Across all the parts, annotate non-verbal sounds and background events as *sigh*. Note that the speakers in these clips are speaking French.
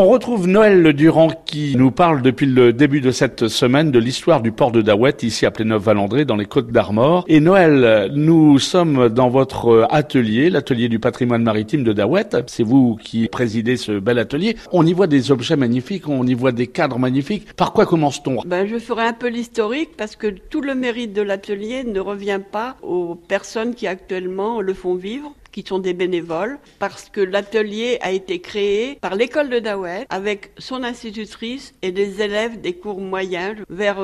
On retrouve Noël Durand qui nous parle depuis le début de cette semaine de l'histoire du port de Daouet ici à Pléneuf-Valandré dans les Côtes d'Armor. Et Noël, nous sommes dans votre atelier, l'atelier du patrimoine maritime de Daouet. C'est vous qui présidez ce bel atelier. On y voit des objets magnifiques, on y voit des cadres magnifiques. Par quoi commence-t-on? Ben, Je ferai un peu l'historique parce que tout le mérite de l'atelier ne revient pas aux personnes qui actuellement le font vivre qui sont des bénévoles, parce que l'atelier a été créé par l'école de Daouet avec son institutrice et des élèves des cours moyens vers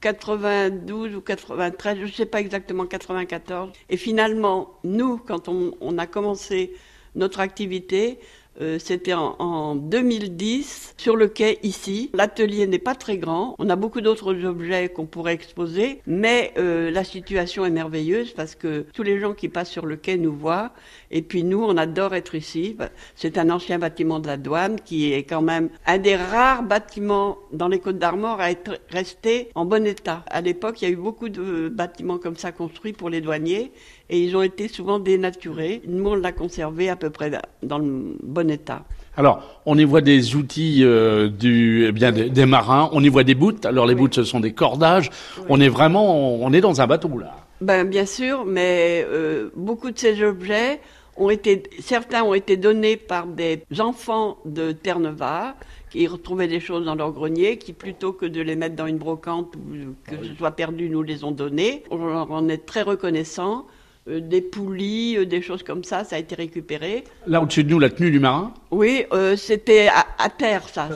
92 euh, ou 93, je ne sais pas exactement 94. Et finalement, nous, quand on, on a commencé notre activité, euh, c'était en, 2010 sur le quai ici. L'atelier n'est pas très grand. On a beaucoup d'autres objets qu'on pourrait exposer, mais euh, la situation est merveilleuse parce que tous les gens qui passent sur le quai nous voient. Et puis nous, on adore être ici. C'est un ancien bâtiment de la douane qui est quand même un des rares bâtiments dans les Côtes d'Armor à être resté en bon état. À l'époque, il y a eu beaucoup de bâtiments comme ça construits pour les douaniers et ils ont été souvent dénaturés. Nous, on l'a conservé à peu près dans le bon état. Alors, on y voit des outils euh, du, eh bien des, marins, on y voit des bouts. Alors les bouts, ce sont des cordages. On est vraiment, on est dans un bateau là. Ben bien sûr, mais euh, beaucoup de ces objets ont été, certains ont été donnés par des enfants de Terre-Neuve qui retrouvaient des choses dans leur grenier, qui plutôt que de les mettre dans une brocante ou que ce soit perdu, nous les ont donnés. On en est très reconnaissant. Euh, des poulies, euh, des choses comme ça, ça a été récupéré. Là au-dessus de nous, la tenue du marin Oui, euh, c'était à, terre ça.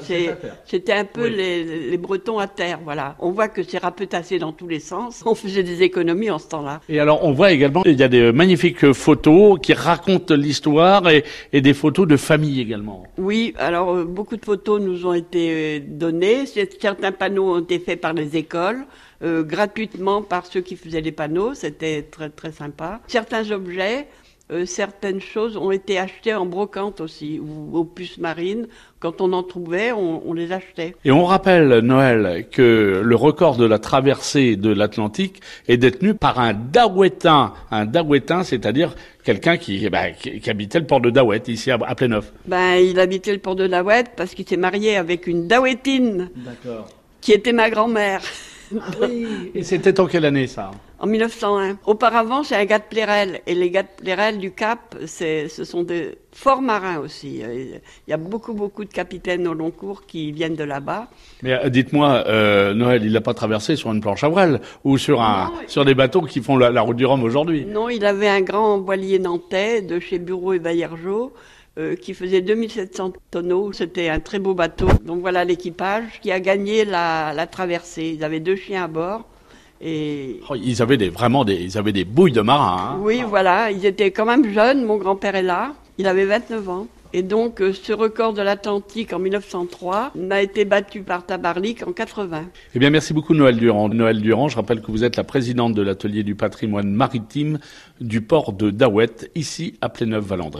C'était un peu les, Bretons à terre, voilà. On voit que c'est rapetassé dans tous les sens. On faisait des économies en ce temps-là. Et alors on voit également, il y a des magnifiques photos qui racontent l'histoire et, et, des photos de famille également. Oui, alors beaucoup de photos nous ont été données. Certains panneaux ont été faits par les écoles. Euh, gratuitement par ceux qui faisaient les panneaux. C'était très très sympa. Certains objets, euh, certaines choses ont été achetées en brocante aussi, ou aux puces marines. Quand on en trouvait, on, les achetait. Et on rappelle, Noël, que le record de la traversée de l'Atlantique est détenu par un Daouetin. Un Daouetin, c'est-à-dire quelqu'un qui, bah, qui, habitait le port de Daouet, ici à, à Pléneuf. Ben, il habitait le port de Daouet parce qu'il s'est marié avec une Daouetine. Qui était ma grand-mère. *laughs* Oui. Et c'était en quelle année ça En 1901. Auparavant, c'est un gars de Plérel. Et les gars de Plérel du Cap, ce sont des forts marins aussi. Il y a beaucoup, beaucoup de capitaines au long cours qui viennent de là-bas. Mais euh, dites-moi, euh, Noël, il n'a pas traversé sur une planche à voile ou sur, un, sur des bateaux qui font la, route du Rhum aujourd'hui? Non, il avait un grand voilier nantais de chez Bureau et Baillergeau euh, qui faisait 2700 tonneaux. C'était un très beau bateau. Donc voilà l'équipage qui a gagné la, la, traversée. Ils avaient deux chiens à bord. Et... Oh, ils avaient des, vraiment des, ils avaient des bouilles de marins. Hein. Oui, voilà. Ils étaient quand même jeunes. Mon grand-père est là. Il avait 29 ans. Et donc, euh, ce record de l'Atlantique en 1903 n'a été battu par Tabarlik en 80. Eh bien, merci beaucoup Noël Durand. Noël Durand, je rappelle que vous êtes la présidente de l'atelier du patrimoine maritime du port de Daouette, ici à Pléneuf-Valandré.